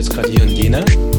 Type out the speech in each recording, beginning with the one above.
jetzt gerade hier in Jena.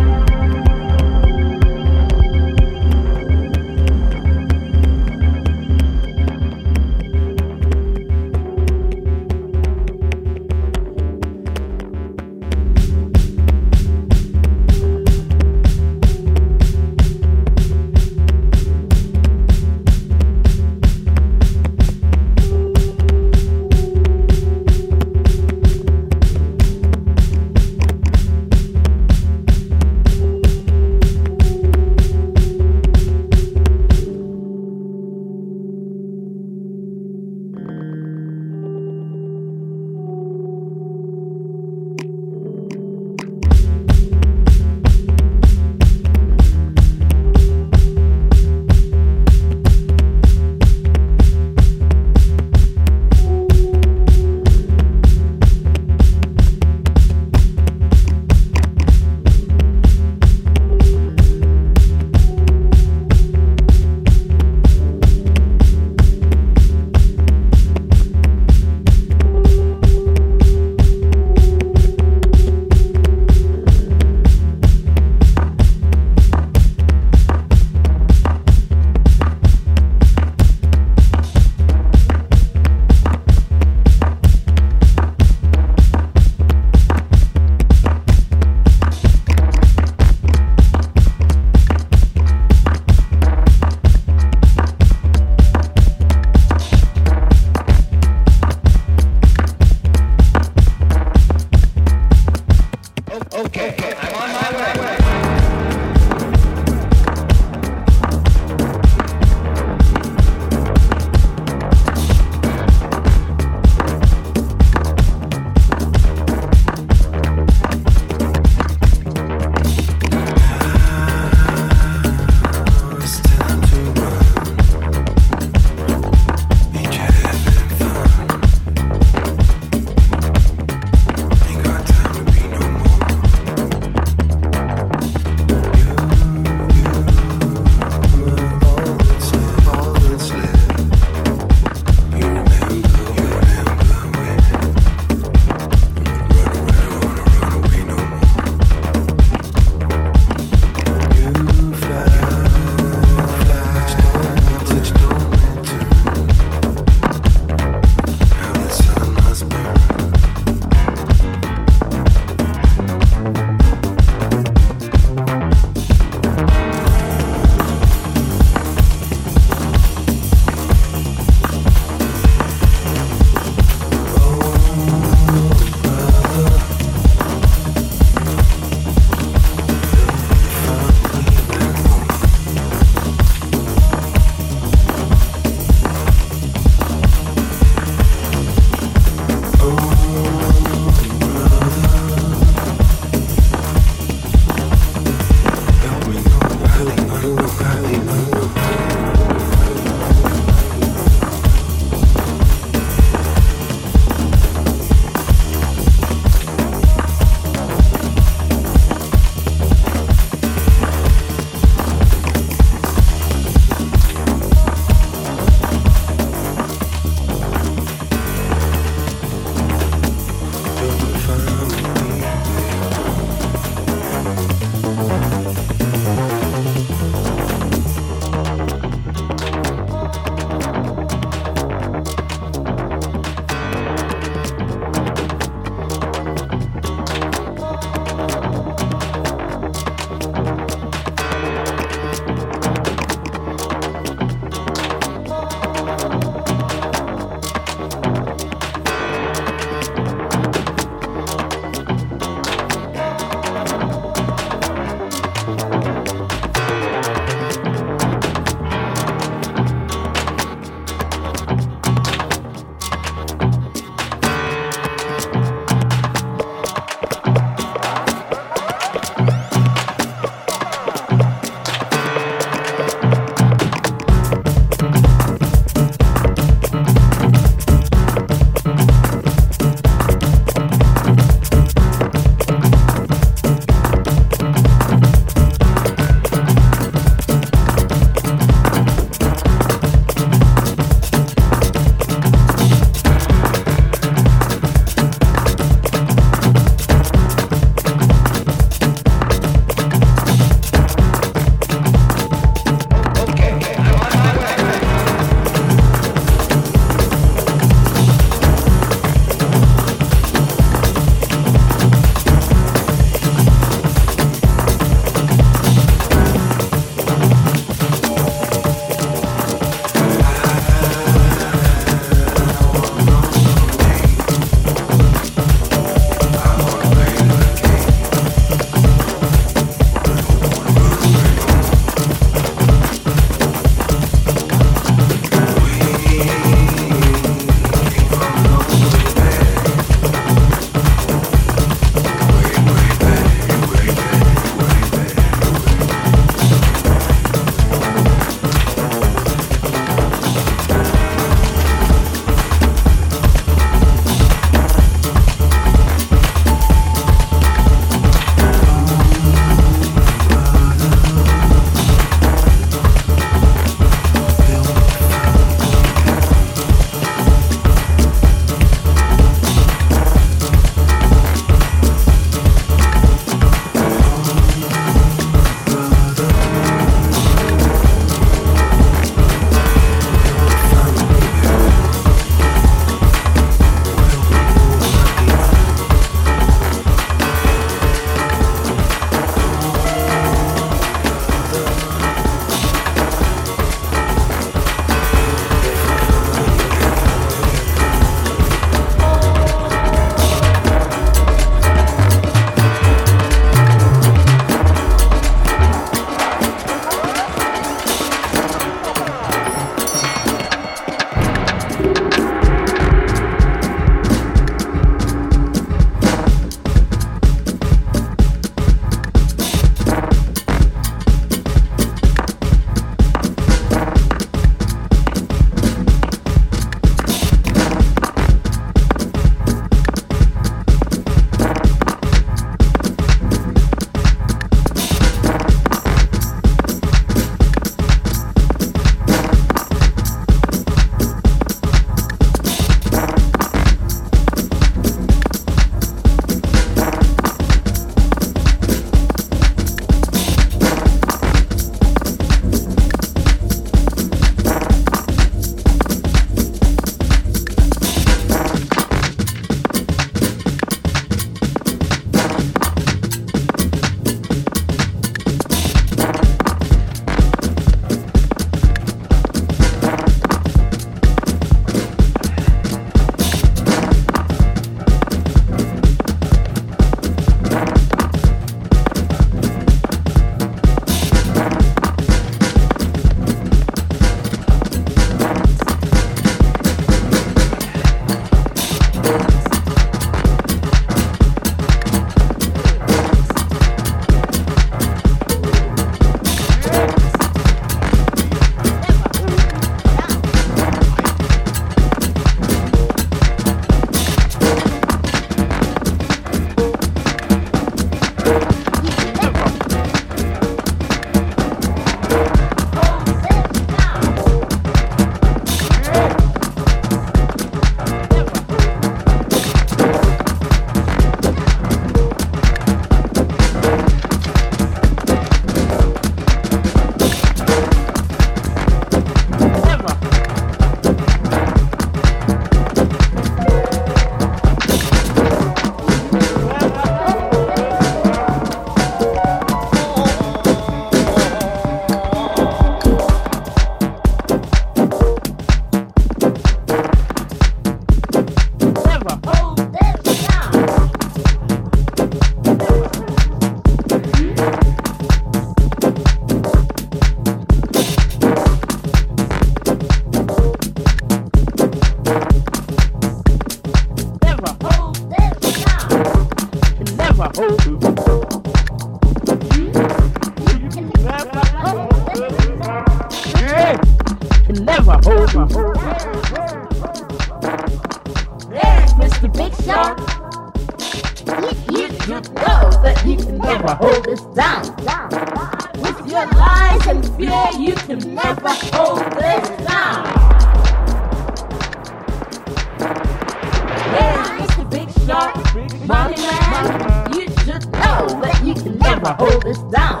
hold us down.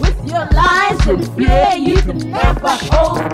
With your lies and fear, you can never hold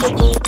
Down.